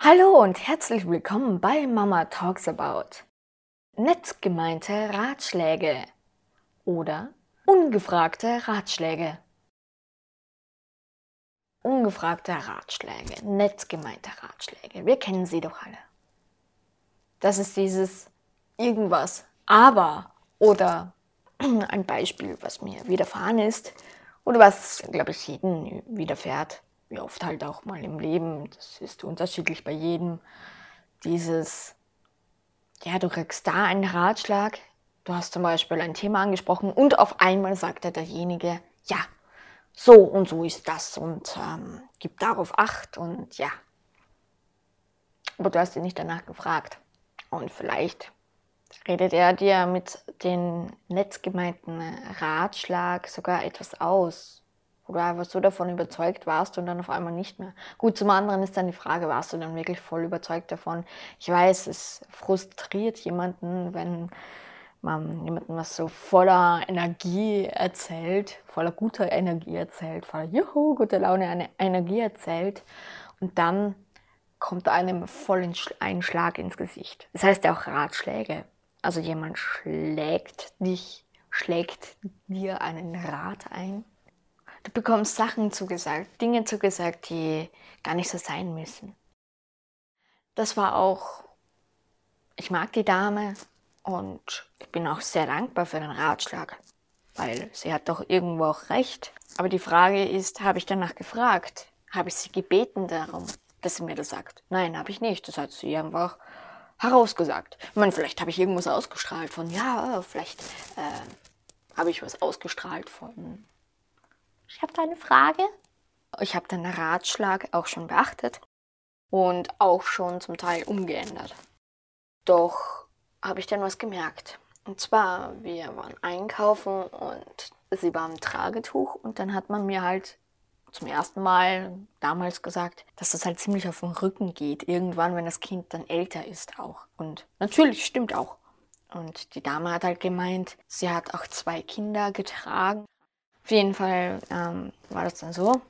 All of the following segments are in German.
Hallo und herzlich willkommen bei Mama Talks About. Nett gemeinte Ratschläge oder ungefragte Ratschläge. Ungefragte Ratschläge, nett gemeinte Ratschläge. Wir kennen sie doch alle. Das ist dieses irgendwas, aber oder ein Beispiel, was mir widerfahren ist oder was, glaube ich, jeden widerfährt wie oft halt auch mal im Leben, das ist unterschiedlich bei jedem, dieses, ja, du kriegst da einen Ratschlag, du hast zum Beispiel ein Thema angesprochen und auf einmal sagt er derjenige, ja, so und so ist das und ähm, gib darauf Acht und ja. Aber du hast ihn nicht danach gefragt. Und vielleicht redet er dir mit dem nett gemeinten Ratschlag sogar etwas aus, wo du einfach so davon überzeugt warst und dann auf einmal nicht mehr. Gut, zum anderen ist dann die Frage, warst du dann wirklich voll überzeugt davon? Ich weiß, es frustriert jemanden, wenn man jemanden was so voller Energie erzählt, voller guter Energie erzählt, voller Juhu, gute Laune, eine Energie erzählt und dann kommt einem voll ein Schlag ins Gesicht. Das heißt ja auch Ratschläge. Also jemand schlägt dich, schlägt dir einen Rat ein Du bekommst Sachen zugesagt, Dinge zugesagt, die gar nicht so sein müssen. Das war auch, ich mag die Dame und ich bin auch sehr dankbar für den Ratschlag, weil sie hat doch irgendwo auch recht. Aber die Frage ist, habe ich danach gefragt? Habe ich sie gebeten darum, dass sie mir das sagt? Nein, habe ich nicht. Das hat sie einfach herausgesagt. Ich meine, vielleicht habe ich irgendwas ausgestrahlt von, ja, vielleicht äh, habe ich was ausgestrahlt von ich habe da eine Frage. Ich habe den Ratschlag auch schon beachtet und auch schon zum Teil umgeändert. Doch habe ich dann was gemerkt. Und zwar, wir waren einkaufen und sie war im Tragetuch und dann hat man mir halt zum ersten Mal damals gesagt, dass das halt ziemlich auf den Rücken geht, irgendwann, wenn das Kind dann älter ist auch. Und natürlich stimmt auch. Und die Dame hat halt gemeint, sie hat auch zwei Kinder getragen auf jeden Fall ähm, war das dann so.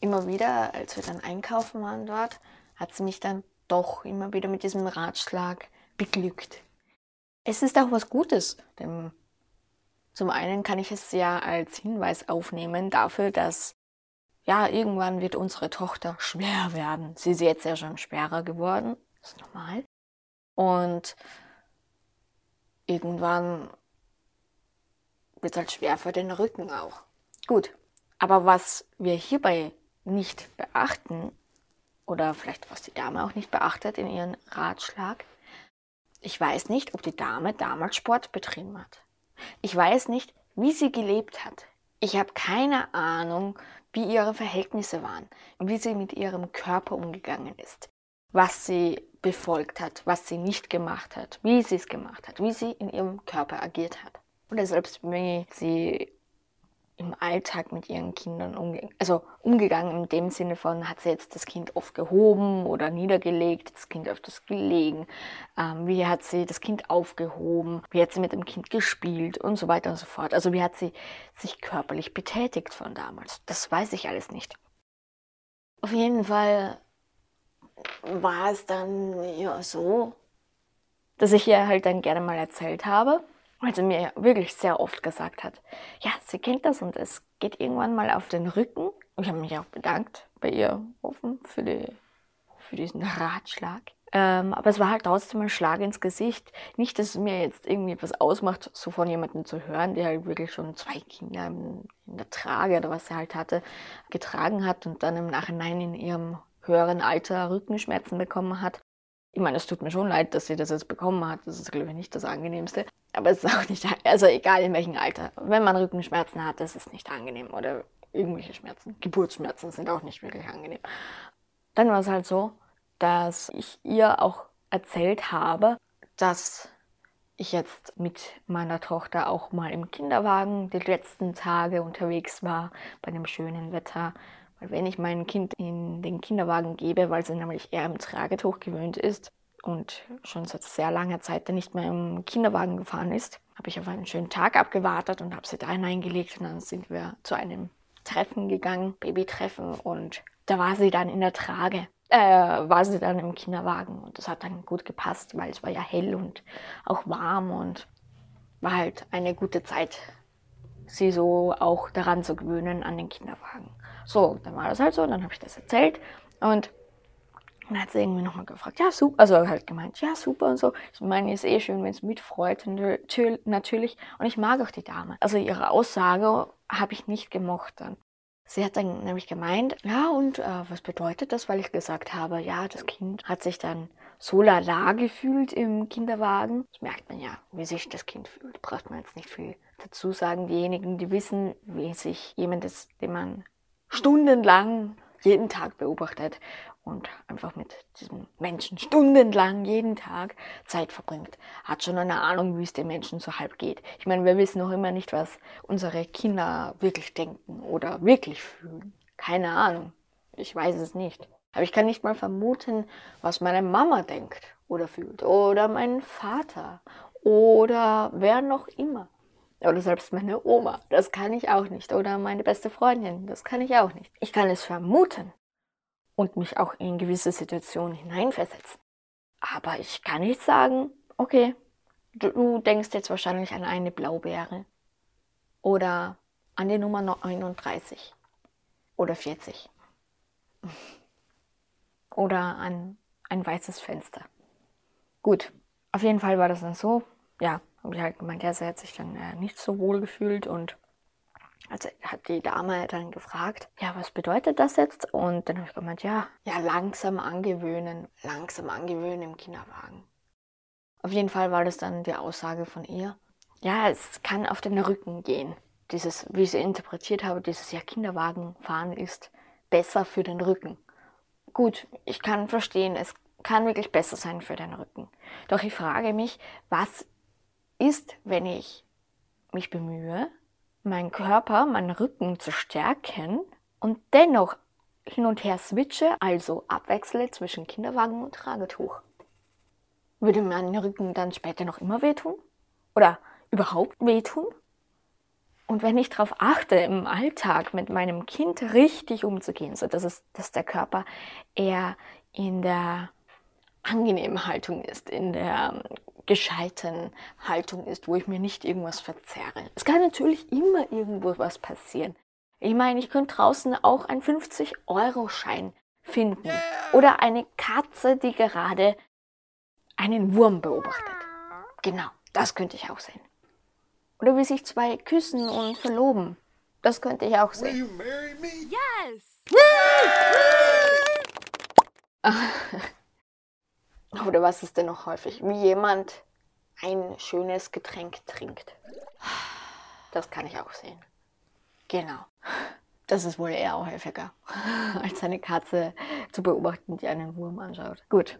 Immer wieder, als wir dann einkaufen waren dort, hat sie mich dann doch immer wieder mit diesem Ratschlag beglückt. Es ist auch was Gutes, denn zum einen kann ich es ja als Hinweis aufnehmen dafür, dass ja, irgendwann wird unsere Tochter schwer werden. Sie ist jetzt ja schon schwerer geworden, ist normal. Und irgendwann wird es halt schwer für den Rücken auch. Gut, aber was wir hierbei nicht beachten, oder vielleicht was die Dame auch nicht beachtet in ihrem Ratschlag, ich weiß nicht, ob die Dame damals Sport betrieben hat. Ich weiß nicht, wie sie gelebt hat. Ich habe keine Ahnung, wie ihre Verhältnisse waren wie sie mit ihrem Körper umgegangen ist, was sie befolgt hat, was sie nicht gemacht hat, wie sie es gemacht hat, wie sie in ihrem Körper agiert hat. Oder selbst wie sie im Alltag mit ihren Kindern umge also umgegangen in dem Sinne von, hat sie jetzt das Kind oft gehoben oder niedergelegt, das Kind öfters gelegen, ähm, wie hat sie das Kind aufgehoben, wie hat sie mit dem Kind gespielt und so weiter und so fort. Also wie hat sie sich körperlich betätigt von damals. Das weiß ich alles nicht. Auf jeden Fall war es dann ja so, dass ich ihr halt dann gerne mal erzählt habe, also mir wirklich sehr oft gesagt hat, ja, sie kennt das und es geht irgendwann mal auf den Rücken. Ich habe mich auch bedankt bei ihr offen für, die, für diesen Ratschlag. Ähm, aber es war halt trotzdem ein Schlag ins Gesicht. Nicht, dass es mir jetzt irgendwie etwas ausmacht, so von jemandem zu hören, der halt wirklich schon zwei Kinder in, in der Trage oder was sie halt hatte, getragen hat und dann im Nachhinein in ihrem höheren Alter Rückenschmerzen bekommen hat. Ich meine, es tut mir schon leid, dass sie das jetzt bekommen hat. Das ist, glaube ich, nicht das Angenehmste. Aber es ist auch nicht, also egal in welchem Alter. Wenn man Rückenschmerzen hat, das ist nicht angenehm. Oder irgendwelche Schmerzen. Geburtsschmerzen sind auch nicht wirklich angenehm. Dann war es halt so, dass ich ihr auch erzählt habe, dass ich jetzt mit meiner Tochter auch mal im Kinderwagen die letzten Tage unterwegs war, bei dem schönen Wetter. Wenn ich mein Kind in den Kinderwagen gebe, weil sie nämlich eher im Tragetuch gewöhnt ist und schon seit sehr langer Zeit nicht mehr im Kinderwagen gefahren ist, habe ich auf einen schönen Tag abgewartet und habe sie da hineingelegt und dann sind wir zu einem Treffen gegangen, Babytreffen und da war sie dann in der Trage. äh, war sie dann im Kinderwagen und das hat dann gut gepasst, weil es war ja hell und auch warm und war halt eine gute Zeit, sie so auch daran zu gewöhnen an den Kinderwagen. So, dann war das halt so, dann habe ich das erzählt und dann hat sie irgendwie nochmal gefragt, ja, super, also halt gemeint, ja, super und so. Ich meine, ist eh schön, wenn es mitfreut, natürlich. Und ich mag auch die Dame. Also ihre Aussage habe ich nicht gemocht dann. Sie hat dann nämlich gemeint, ja, und äh, was bedeutet das, weil ich gesagt habe, ja, das Kind hat sich dann so lala gefühlt im Kinderwagen. Das merkt man ja, wie sich das Kind fühlt. Braucht man jetzt nicht viel dazu sagen. Diejenigen, die wissen, wie sich jemand ist, den man stundenlang jeden Tag beobachtet und einfach mit diesem Menschen stundenlang jeden Tag Zeit verbringt, hat schon eine Ahnung, wie es den Menschen so halb geht. Ich meine, wir wissen noch immer nicht, was unsere Kinder wirklich denken oder wirklich fühlen. Keine Ahnung. Ich weiß es nicht. Aber ich kann nicht mal vermuten, was meine Mama denkt oder fühlt oder mein Vater oder wer noch immer. Oder selbst meine Oma. Das kann ich auch nicht. Oder meine beste Freundin. Das kann ich auch nicht. Ich kann es vermuten und mich auch in gewisse Situationen hineinversetzen. Aber ich kann nicht sagen, okay, du, du denkst jetzt wahrscheinlich an eine Blaubeere oder an die Nummer 39 oder 40 oder an ein weißes Fenster. Gut, auf jeden Fall war das dann so. Ja, habe ich halt gemeint, ja, sie hat sich dann äh, nicht so wohl gefühlt und also hat die Dame dann gefragt, ja, was bedeutet das jetzt? Und dann habe ich gemeint, ja, ja, langsam angewöhnen, langsam angewöhnen im Kinderwagen. Auf jeden Fall war das dann die Aussage von ihr. Ja, es kann auf den Rücken gehen. Dieses, wie ich sie interpretiert habe, dieses ja Kinderwagen fahren ist besser für den Rücken. Gut, ich kann verstehen, es kann wirklich besser sein für den Rücken. Doch ich frage mich, was ist, wenn ich mich bemühe, meinen Körper, meinen Rücken zu stärken und dennoch hin und her switche, also abwechsle zwischen Kinderwagen und Tragetuch. Würde mein Rücken dann später noch immer wehtun? Oder überhaupt wehtun? Und wenn ich darauf achte, im Alltag mit meinem Kind richtig umzugehen, so dass, es, dass der Körper eher in der angenehmen Haltung ist, in der gescheiten Haltung ist, wo ich mir nicht irgendwas verzerre. Es kann natürlich immer irgendwo was passieren. Ich meine, ich könnte draußen auch einen 50-Euro-Schein finden oder eine Katze, die gerade einen Wurm beobachtet. Genau, das könnte ich auch sehen. Oder wie sich zwei küssen und verloben. Das könnte ich auch sehen. Will you marry me? Yes! Oder was ist denn noch häufig? Wie jemand ein schönes Getränk trinkt. Das kann ich auch sehen. Genau. Das ist wohl eher auch häufiger, als eine Katze zu beobachten, die einen Wurm anschaut. Gut.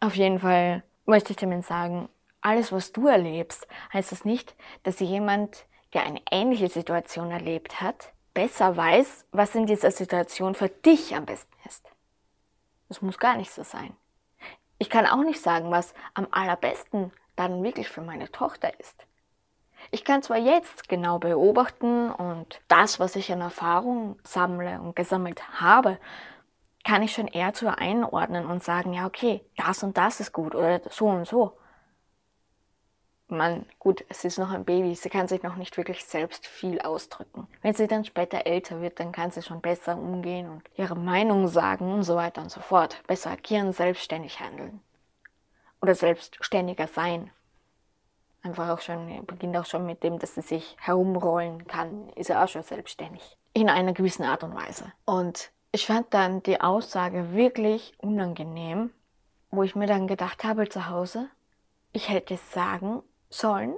Auf jeden Fall möchte ich damit sagen, alles, was du erlebst, heißt es das nicht, dass jemand, der eine ähnliche Situation erlebt hat, besser weiß, was in dieser Situation für dich am besten ist. Das muss gar nicht so sein. Ich kann auch nicht sagen, was am allerbesten dann wirklich für meine Tochter ist. Ich kann zwar jetzt genau beobachten und das, was ich an Erfahrung sammle und gesammelt habe, kann ich schon eher zu einordnen und sagen, ja, okay, das und das ist gut oder so und so. Man, gut, es ist noch ein Baby, sie kann sich noch nicht wirklich selbst viel ausdrücken. Wenn sie dann später älter wird, dann kann sie schon besser umgehen und ihre Meinung sagen und so weiter und so fort. Besser agieren, selbstständig handeln. Oder selbstständiger sein. Einfach auch schon, beginnt auch schon mit dem, dass sie sich herumrollen kann, ist er auch schon selbstständig. In einer gewissen Art und Weise. Und ich fand dann die Aussage wirklich unangenehm, wo ich mir dann gedacht habe zu Hause, ich hätte sagen sollen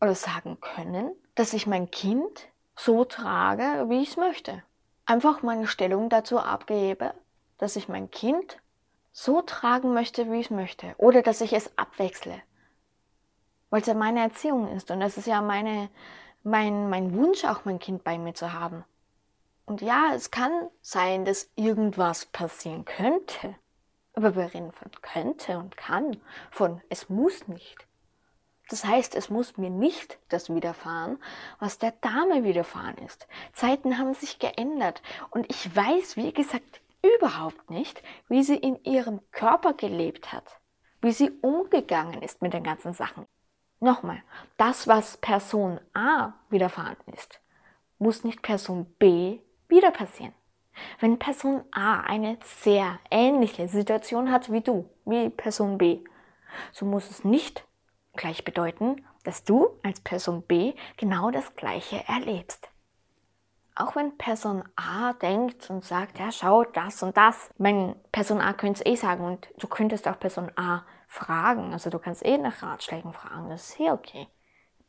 oder sagen können, dass ich mein Kind so trage, wie ich es möchte. Einfach meine Stellung dazu abgebe, dass ich mein Kind so tragen möchte, wie ich es möchte. Oder dass ich es abwechsle. Weil es ja meine Erziehung ist und es ist ja meine, mein, mein Wunsch, auch mein Kind bei mir zu haben. Und ja, es kann sein, dass irgendwas passieren könnte. Aber wir reden von könnte und kann, von es muss nicht. Das heißt, es muss mir nicht das widerfahren, was der Dame widerfahren ist. Zeiten haben sich geändert und ich weiß, wie gesagt, überhaupt nicht, wie sie in ihrem Körper gelebt hat, wie sie umgegangen ist mit den ganzen Sachen. Nochmal, das, was Person A widerfahren ist, muss nicht Person B wieder passieren. Wenn Person A eine sehr ähnliche Situation hat wie du, wie Person B, so muss es nicht gleich bedeuten, dass du als Person B genau das Gleiche erlebst. Auch wenn Person A denkt und sagt, ja, schau, das und das. Wenn Person A könnte es eh sagen und du könntest auch Person A fragen. Also du kannst eh nach Ratschlägen fragen. Das ist eh okay.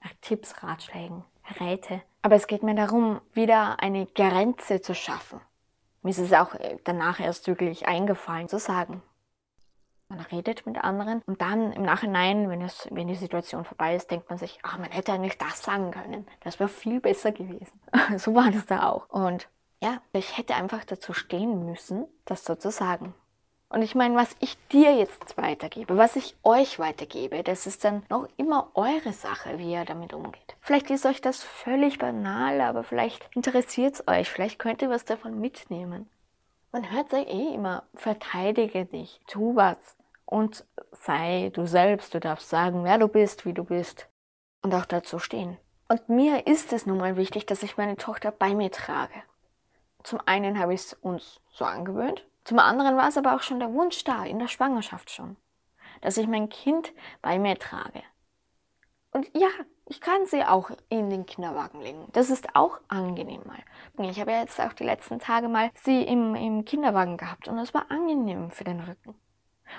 Nach Tipps, Ratschlägen, Räte. Aber es geht mir darum, wieder eine Grenze zu schaffen. Mir ist es auch äh, danach erst wirklich eingefallen zu sagen. Man redet mit anderen und dann im Nachhinein, wenn, es, wenn die Situation vorbei ist, denkt man sich, ach, man hätte eigentlich das sagen können. Das wäre viel besser gewesen. so war das da auch. Und ja, ich hätte einfach dazu stehen müssen, das so zu sagen. Und ich meine, was ich dir jetzt weitergebe, was ich euch weitergebe, das ist dann noch immer eure Sache, wie ihr damit umgeht. Vielleicht ist euch das völlig banal, aber vielleicht interessiert es euch, vielleicht könnt ihr was davon mitnehmen. Man hört sich eh immer, verteidige dich, tu was und sei du selbst, du darfst sagen, wer du bist, wie du bist und auch dazu stehen. Und mir ist es nun mal wichtig, dass ich meine Tochter bei mir trage. Zum einen habe ich es uns so angewöhnt, zum anderen war es aber auch schon der Wunsch da, in der Schwangerschaft schon, dass ich mein Kind bei mir trage. Und ja, ich kann sie auch in den Kinderwagen legen. Das ist auch angenehm mal. Ich habe ja jetzt auch die letzten Tage mal sie im, im Kinderwagen gehabt und es war angenehm für den Rücken.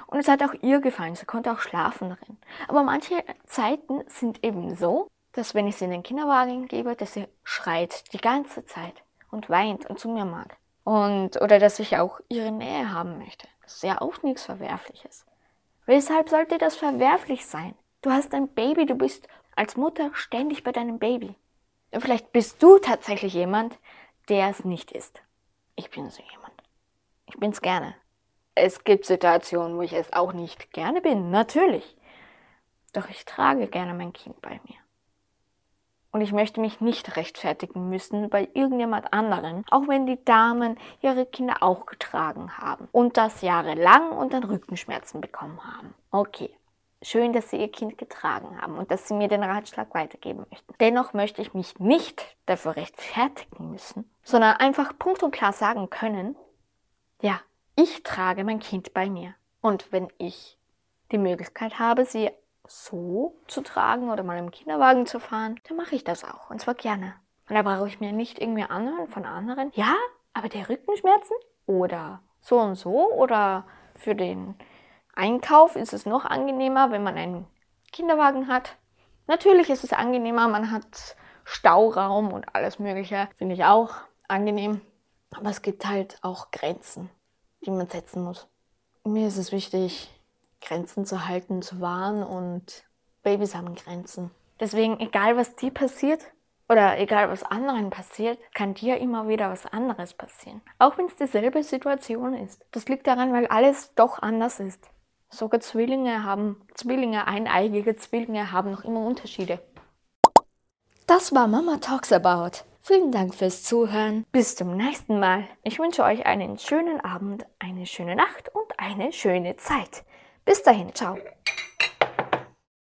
Und es hat auch ihr gefallen, sie konnte auch schlafen darin. Aber manche Zeiten sind eben so, dass wenn ich sie in den Kinderwagen gebe, dass sie schreit die ganze Zeit und weint und zu mir mag. Und, oder dass ich auch ihre Nähe haben möchte. Das ist ja auch nichts Verwerfliches. Weshalb sollte das verwerflich sein? Du hast ein Baby, du bist als Mutter ständig bei deinem Baby. Und vielleicht bist du tatsächlich jemand, der es nicht ist. Ich bin so jemand. Ich bin's gerne. Es gibt Situationen, wo ich es auch nicht gerne bin, natürlich. Doch ich trage gerne mein Kind bei mir. Und ich möchte mich nicht rechtfertigen müssen bei irgendjemand anderen, auch wenn die Damen ihre Kinder auch getragen haben und das jahrelang und dann Rückenschmerzen bekommen haben. Okay, schön, dass sie ihr Kind getragen haben und dass sie mir den Ratschlag weitergeben möchten. Dennoch möchte ich mich nicht dafür rechtfertigen müssen, sondern einfach punkt und klar sagen können, ja, ich trage mein Kind bei mir. Und wenn ich die Möglichkeit habe, sie so zu tragen oder mal im Kinderwagen zu fahren, dann mache ich das auch. Und zwar gerne. Und da brauche ich mir nicht irgendwie anhören von anderen. Ja, aber der Rückenschmerzen? Oder so und so? Oder für den Einkauf ist es noch angenehmer, wenn man einen Kinderwagen hat. Natürlich ist es angenehmer, man hat Stauraum und alles Mögliche. Finde ich auch angenehm. Aber es gibt halt auch Grenzen, die man setzen muss. Mir ist es wichtig, Grenzen zu halten, zu wahren und Babys haben Grenzen. Deswegen, egal was dir passiert oder egal was anderen passiert, kann dir immer wieder was anderes passieren. Auch wenn es dieselbe Situation ist. Das liegt daran, weil alles doch anders ist. Sogar Zwillinge haben, Zwillinge, eineigige Zwillinge haben noch immer Unterschiede. Das war Mama Talks About. Vielen Dank fürs Zuhören. Bis zum nächsten Mal. Ich wünsche euch einen schönen Abend, eine schöne Nacht und eine schöne Zeit. Bis dahin, ciao.